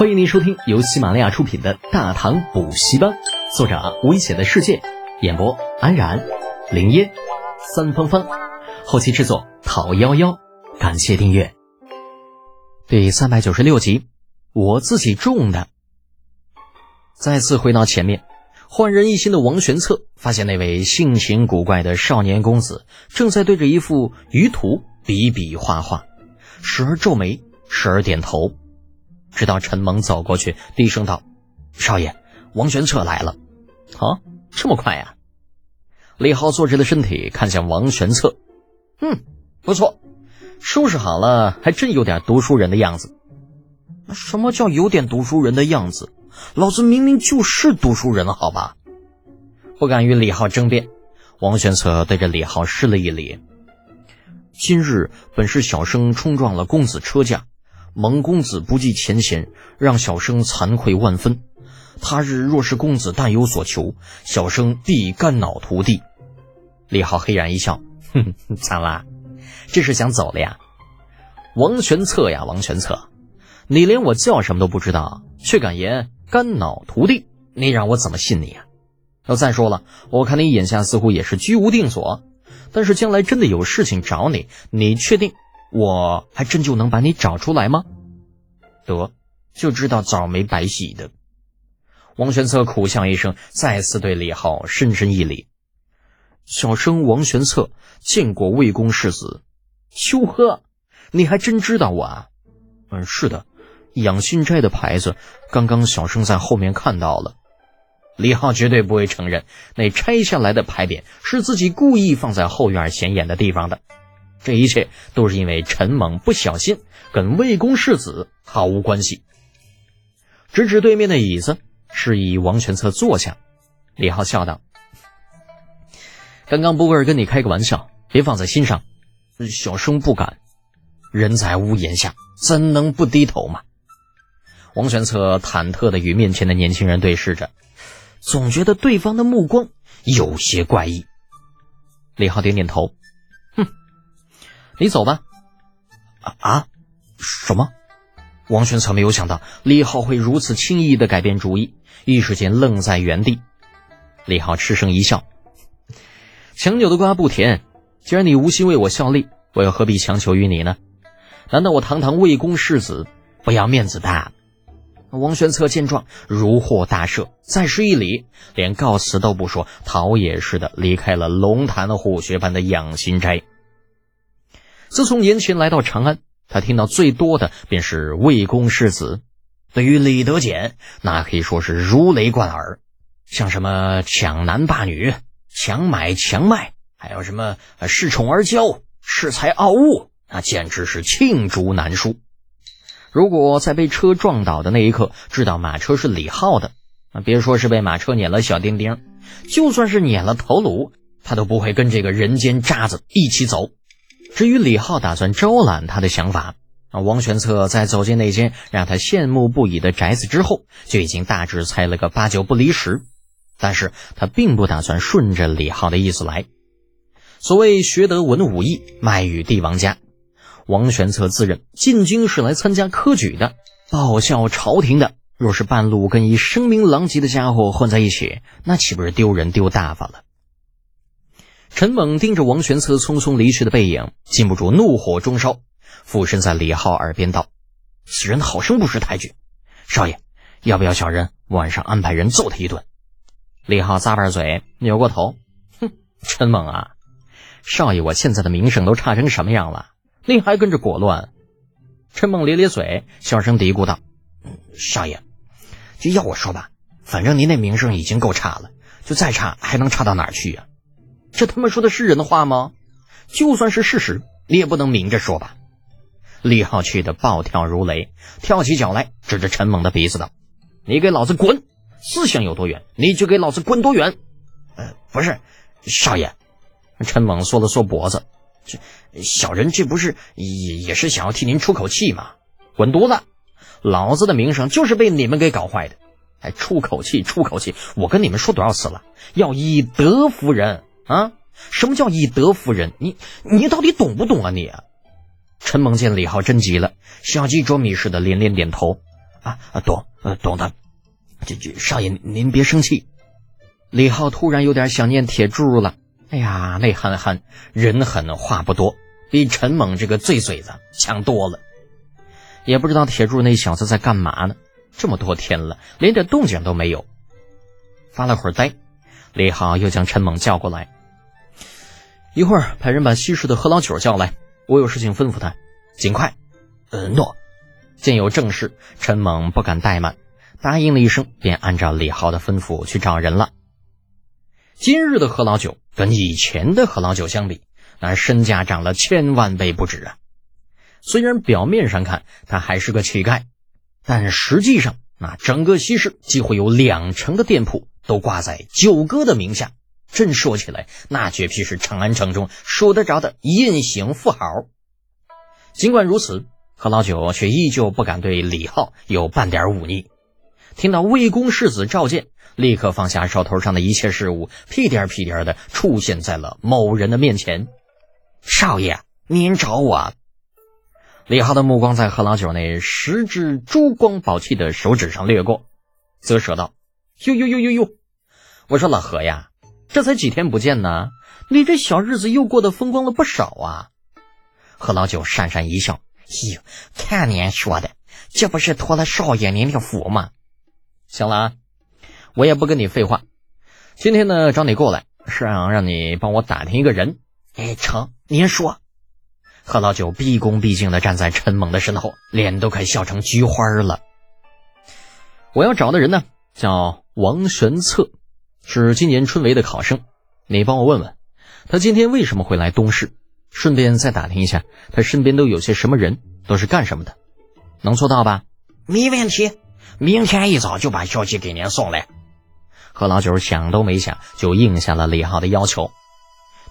欢迎您收听由喜马拉雅出品的《大唐补习班》，作者危险的世界，演播安然、林烟、三芳芳，后期制作讨幺幺，感谢订阅。第三百九十六集，我自己种的。再次回到前面，焕然一新的王玄策发现那位性情古怪的少年公子正在对着一幅鱼图比比划划，时而皱眉，时而点头。直到陈蒙走过去，低声道：“少爷，王玄策来了。”啊，这么快呀！李浩坐直了身体，看向王玄策：“嗯，不错，收拾好了，还真有点读书人的样子。”什么叫有点读书人的样子？老子明明就是读书人了，好吧？不敢与李浩争辩。王玄策对着李浩施了一礼：“今日本是小生冲撞了公子车驾。”蒙公子不计前嫌，让小生惭愧万分。他日若是公子但有所求，小生必肝脑涂地。李浩嘿然一笑，哼，惨了，这是想走了呀？王玄策呀，王玄策，你连我叫什么都不知道，却敢言肝脑涂地，你让我怎么信你呀？要再说了，我看你眼下似乎也是居无定所，但是将来真的有事情找你，你确定？我还真就能把你找出来吗？得，就知道澡没白洗的。王玄策苦笑一声，再次对李浩深深一礼：“小生王玄策见过魏公世子。”秋呵，你还真知道我啊？嗯，是的，养心斋的牌子，刚刚小生在后面看到了。李浩绝对不会承认那拆下来的牌匾是自己故意放在后院显眼的地方的。这一切都是因为陈猛不小心，跟魏公世子毫无关系。指指对面的椅子，示意王玄策坐下。李浩笑道：“刚刚不过是跟你开个玩笑，别放在心上。小生不敢。人在屋檐下，怎能不低头嘛？”王玄策忐忑的与面前的年轻人对视着，总觉得对方的目光有些怪异。李浩点点头。你走吧。啊啊！什么？王玄策没有想到李浩会如此轻易的改变主意，一时间愣在原地。李浩嗤声一笑：“强扭的瓜不甜。既然你无心为我效力，我又何必强求于你呢？难道我堂堂魏公世子不要面子的？”王玄策见状如获大赦，再施一礼，连告辞都不说，逃也似的离开了龙潭虎穴般的养心斋。自从年前来到长安，他听到最多的便是魏公世子。对于李德俭，那可以说是如雷贯耳。像什么抢男霸女、强买强卖，还有什么恃宠而骄、恃才傲物，那简直是罄竹难书。如果在被车撞倒的那一刻知道马车是李浩的，那别说是被马车碾了小丁丁，就算是碾了头颅，他都不会跟这个人间渣子一起走。至于李浩打算招揽他的想法，啊，王玄策在走进那间让他羡慕不已的宅子之后，就已经大致猜了个八九不离十。但是他并不打算顺着李浩的意思来。所谓学得文武艺，卖与帝王家，王玄策自认进京是来参加科举的，报效朝廷的。若是半路跟一声名狼藉的家伙混在一起，那岂不是丢人丢大发了？陈猛盯着王玄策匆匆离去的背影，禁不住怒火中烧，附身在李浩耳边道：“此人好生不识抬举，少爷，要不要小人晚上安排人揍他一顿？”李浩咂巴嘴，扭过头：“哼，陈猛啊，少爷，我现在的名声都差成什么样了，你还跟着裹乱？”陈猛咧咧嘴，小声嘀咕道：“少爷，就要我说吧，反正您那名声已经够差了，就再差还能差到哪儿去呀？”这他妈说的是人的话吗？就算是事实，你也不能明着说吧？李浩气得暴跳如雷，跳起脚来，指着陈猛的鼻子道：“你给老子滚！思想有多远，你就给老子滚多远！”呃，不是，少爷。陈猛缩了缩脖子，这小人这不是也也是想要替您出口气吗？滚犊子！老子的名声就是被你们给搞坏的，还出口气？出口气！我跟你们说多少次了，要以德服人。啊！什么叫以德服人？你你到底懂不懂啊？你陈猛见李浩真急了，小鸡啄米似的连连点头。啊啊，懂，懂的。这这，少爷您别生气。李浩突然有点想念铁柱了。哎呀，那憨憨人狠话不多，比陈猛这个醉嘴子强多了。也不知道铁柱那小子在干嘛呢？这么多天了，连点动静都没有。发了会儿呆，李浩又将陈猛叫过来，一会儿派人把西市的何老九叫来，我有事情吩咐他，尽快。呃，诺。见有正事，陈猛不敢怠慢，答应了一声，便按照李浩的吩咐去找人了。今日的何老九跟以前的何老九相比，那身价涨了千万倍不止啊！虽然表面上看他还是个乞丐，但实际上，那整个西市几乎有两成的店铺都挂在九哥的名下。真说起来，那绝皮是长安城中数得着的隐形富豪。尽管如此，何老九却依旧不敢对李浩有半点忤逆。听到魏公世子召见。立刻放下手头上的一切事务，屁颠屁颠的出现在了某人的面前。少爷，您找我。李浩的目光在何老九那十指珠光宝气的手指上掠过，啧舌道：“呦呦呦呦呦！我说老何呀，这才几天不见呢，你这小日子又过得风光了不少啊。”何老九讪讪一笑：“哟，看您说的，这不是托了少爷您的福吗？”行了啊。我也不跟你废话，今天呢找你过来是想让你帮我打听一个人。哎，成，您说。何老九毕恭毕敬的站在陈猛的身后，脸都快笑成菊花了。我要找的人呢叫王玄策，是今年春闱的考生。你帮我问问，他今天为什么会来东市？顺便再打听一下他身边都有些什么人，都是干什么的？能做到吧？没问题，明天一早就把消息给您送来。何老九想都没想就应下了李浩的要求。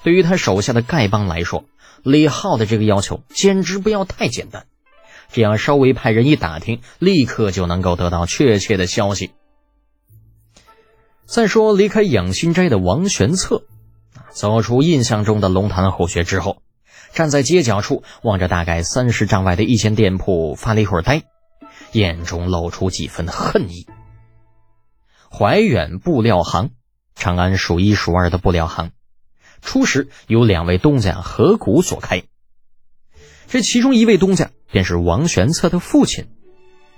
对于他手下的丐帮来说，李浩的这个要求简直不要太简单。这样稍微派人一打听，立刻就能够得到确切的消息。再说离开养心斋的王玄策，走出印象中的龙潭虎穴之后，站在街角处望着大概三十丈外的一间店铺，发了一会儿呆，眼中露出几分恨意。怀远布料行，长安数一数二的布料行，初时由两位东家合股所开。这其中一位东家便是王玄策的父亲。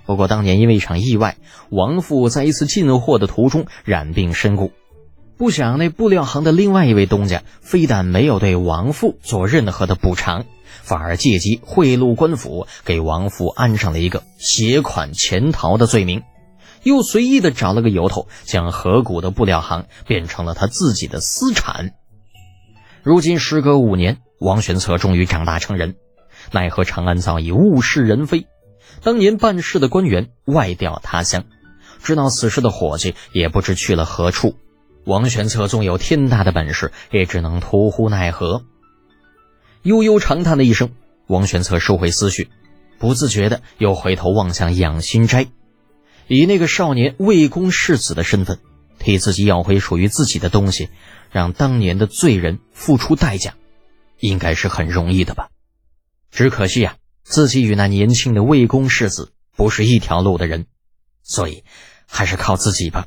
不过当年因为一场意外，王父在一次进货的途中染病身故。不想那布料行的另外一位东家，非但没有对王父做任何的补偿，反而借机贿赂官府，给王父安上了一个携款潜逃的罪名。又随意的找了个由头，将河谷的布料行变成了他自己的私产。如今时隔五年，王玄策终于长大成人，奈何长安早已物是人非，当年办事的官员外调他乡，知道此事的伙计也不知去了何处。王玄策纵有天大的本事，也只能徒呼奈何。悠悠长叹了一声，王玄策收回思绪，不自觉的又回头望向养心斋。以那个少年魏公世子的身份，替自己要回属于自己的东西，让当年的罪人付出代价，应该是很容易的吧？只可惜啊，自己与那年轻的魏公世子不是一条路的人，所以还是靠自己吧。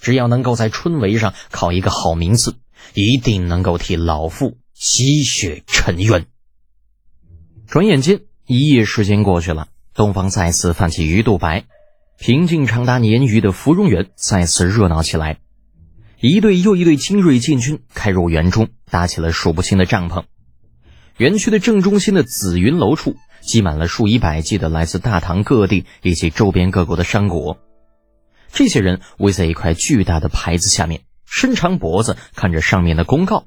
只要能够在春闱上考一个好名次，一定能够替老父洗雪沉冤。转眼间，一夜时间过去了，东方再次泛起鱼肚白。平静长达年余的芙蓉园再次热闹起来，一队又一队精锐禁军开入园中，搭起了数不清的帐篷。园区的正中心的紫云楼处，积满了数以百计的来自大唐各地以及周边各国的商贾。这些人围在一块巨大的牌子下面，伸长脖子看着上面的公告。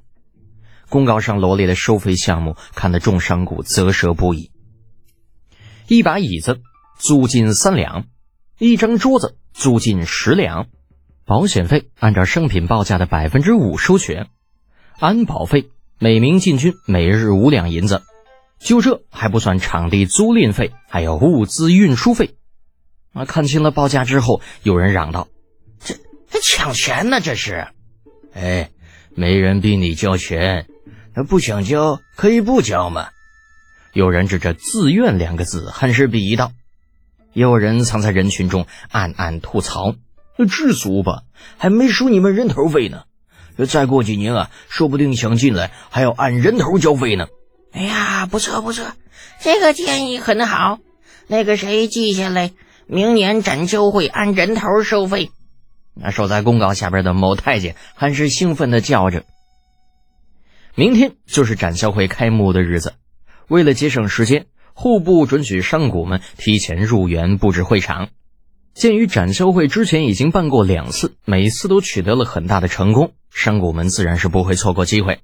公告上罗列的收费项目，看得众商贾啧舌不已。一把椅子租金三两。一张桌子租金十两，保险费按照商品报价的百分之五收取，安保费每名禁军每日五两银子，就这还不算场地租赁费，还有物资运输费。啊，看清了报价之后，有人嚷道：“这这抢钱呢？这是！哎，没人逼你交钱，那不想交可以不交嘛。”有人指着“自愿”两个字，很是鄙夷道。也有人藏在人群中暗暗吐槽：“知足吧，还没收你们人头费呢。再过几年啊，说不定想进来还要按人头交费呢。”哎呀，不错不错，这个建议很好。那个谁记下来，明年展销会按人头收费。那守在公告下边的某太监还是兴奋的叫着：“明天就是展销会开幕的日子，为了节省时间。”户部准许商贾们提前入园布置会场。鉴于展销会之前已经办过两次，每次都取得了很大的成功，商贾们自然是不会错过机会。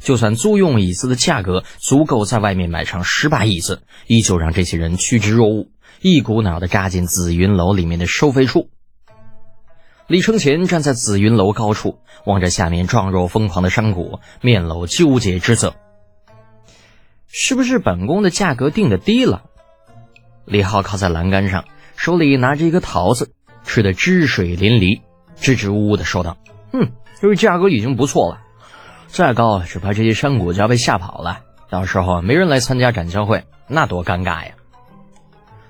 就算租用椅子的价格足够在外面买上十把椅子，依旧让这些人趋之若鹜，一股脑的扎进紫云楼里面的收费处。李承前站在紫云楼高处，望着下面状若疯狂的山谷，面露纠结之色。是不是本宫的价格定的低了？李浩靠在栏杆上，手里拿着一个桃子，吃的汁水淋漓，支支吾吾的说道：“嗯，这价格已经不错了，再高只怕这些山谷就要被吓跑了，到时候没人来参加展销会，那多尴尬呀！”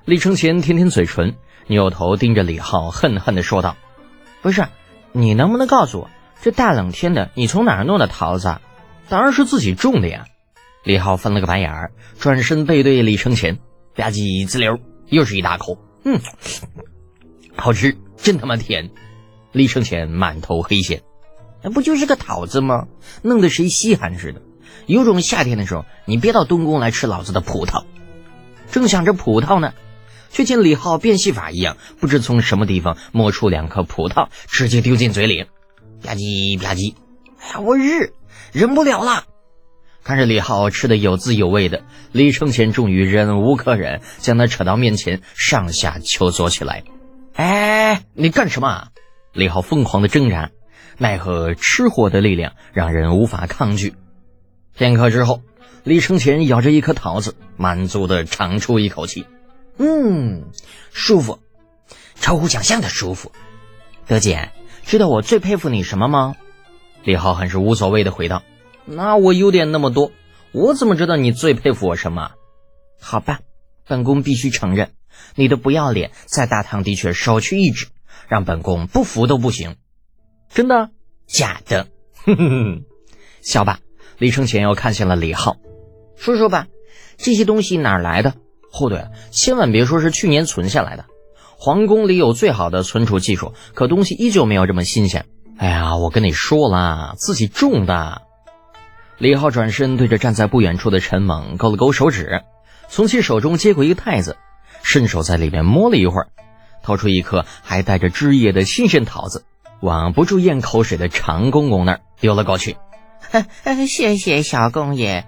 李承前舔舔嘴唇，扭头盯着李浩，恨恨的说道：“不是，你能不能告诉我，这大冷天的，你从哪儿弄的桃子？当然是自己种的呀！”李浩翻了个白眼儿，转身背对李承前，吧唧滋溜，又是一大口，嗯，好吃，真他妈甜！李承前满头黑线，那不就是个桃子吗？弄得谁稀罕似的？有种夏天的时候，你别到东宫来吃老子的葡萄。正想着葡萄呢，却见李浩变戏法一样，不知从什么地方摸出两颗葡萄，直接丢进嘴里，吧唧吧唧，哎呀，我日，忍不了了！看着李浩吃的有滋有味的，李承前终于忍无可忍，将他扯到面前，上下求索起来。哎，你干什么？李浩疯狂的挣扎，奈何吃货的力量让人无法抗拒。片刻之后，李承前咬着一颗桃子，满足的长出一口气，嗯，舒服，超乎想象的舒服。德姐，知道我最佩服你什么吗？李浩很是无所谓的回道。那我优点那么多，我怎么知道你最佩服我什么？好吧，本宫必须承认，你的不要脸在大唐的确首屈一指，让本宫不服都不行。真的？假的？哼哼哼，笑吧。李承前又看向了李浩，说说吧，这些东西哪来的？哦对了，千万别说是去年存下来的。皇宫里有最好的存储技术，可东西依旧没有这么新鲜。哎呀，我跟你说了，自己种的。李浩转身对着站在不远处的陈猛勾了勾手指，从其手中接过一个袋子，伸手在里面摸了一会儿，掏出一颗还带着汁液的新鲜桃子，往不住咽口水的常公公那儿丢了过去。谢谢小公爷。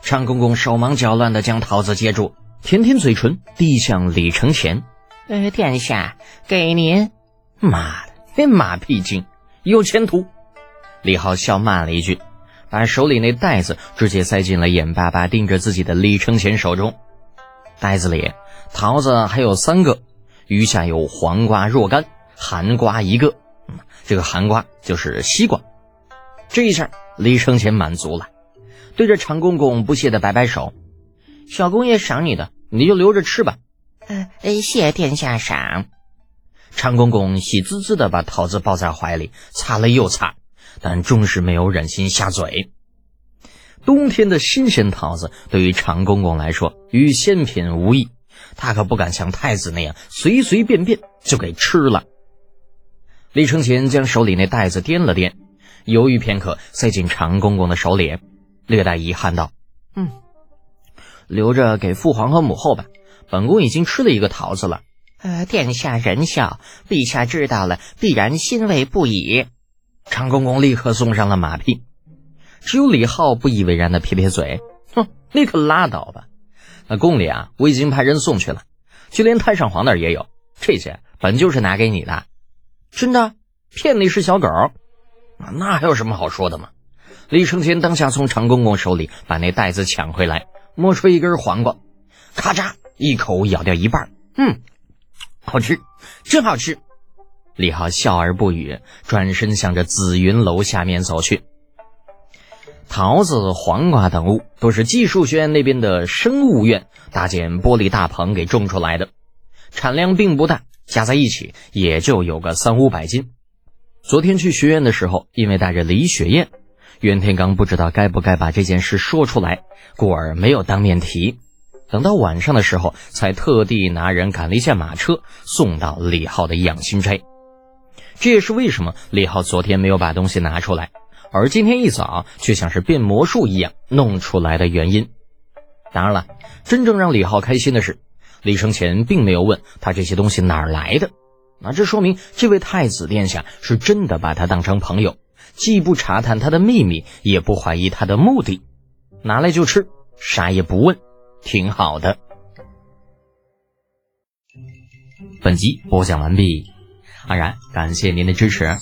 常公公手忙脚乱地将桃子接住，舔舔嘴唇，递向李承前：“呃，殿下，给您。”妈的，那马屁精，有前途！李浩笑骂了一句。把手里那袋子直接塞进了眼巴巴盯着自己的李承前手中，袋子里桃子还有三个，余下有黄瓜若干，寒瓜一个。嗯，这个寒瓜就是西瓜。这一下李承前满足了，对着常公公不屑的摆摆手：“小公爷赏你的，你就留着吃吧。”“呃，谢殿下赏。”常公公喜滋滋的把桃子抱在怀里，擦了又擦。但终是没有忍心下嘴。冬天的新鲜桃子对于常公公来说与鲜品无异，他可不敢像太子那样随随便便就给吃了。李承前将手里那袋子掂了掂，犹豫片刻，塞进常公公的手里，略带遗憾道：“嗯，留着给父皇和母后吧。本宫已经吃了一个桃子了。”呃，殿下仁孝，陛下知道了必然欣慰不已。常公公立刻送上了马屁，只有李浩不以为然的撇撇嘴：“哼，你可拉倒吧！那宫里啊，我已经派人送去了，就连太上皇那儿也有。这些本就是拿给你的，真的？骗你是小狗？那还有什么好说的吗？”李承前当下从常公公手里把那袋子抢回来，摸出一根黄瓜，咔嚓一口咬掉一半，嗯，好吃，真好吃。李浩笑而不语，转身向着紫云楼下面走去。桃子、黄瓜等物都是技术学院那边的生物院搭建玻璃大棚给种出来的，产量并不大，加在一起也就有个三五百斤。昨天去学院的时候，因为带着李雪燕，袁天罡不知道该不该把这件事说出来，故而没有当面提。等到晚上的时候，才特地拿人赶了一架马车送到李浩的养心斋。这也是为什么李浩昨天没有把东西拿出来，而今天一早却像是变魔术一样弄出来的原因。当然了，真正让李浩开心的是，李生前并没有问他这些东西哪儿来的。那这说明这位太子殿下是真的把他当成朋友，既不查探他的秘密，也不怀疑他的目的，拿来就吃，啥也不问，挺好的。本集播讲完毕。安然，感谢您的支持。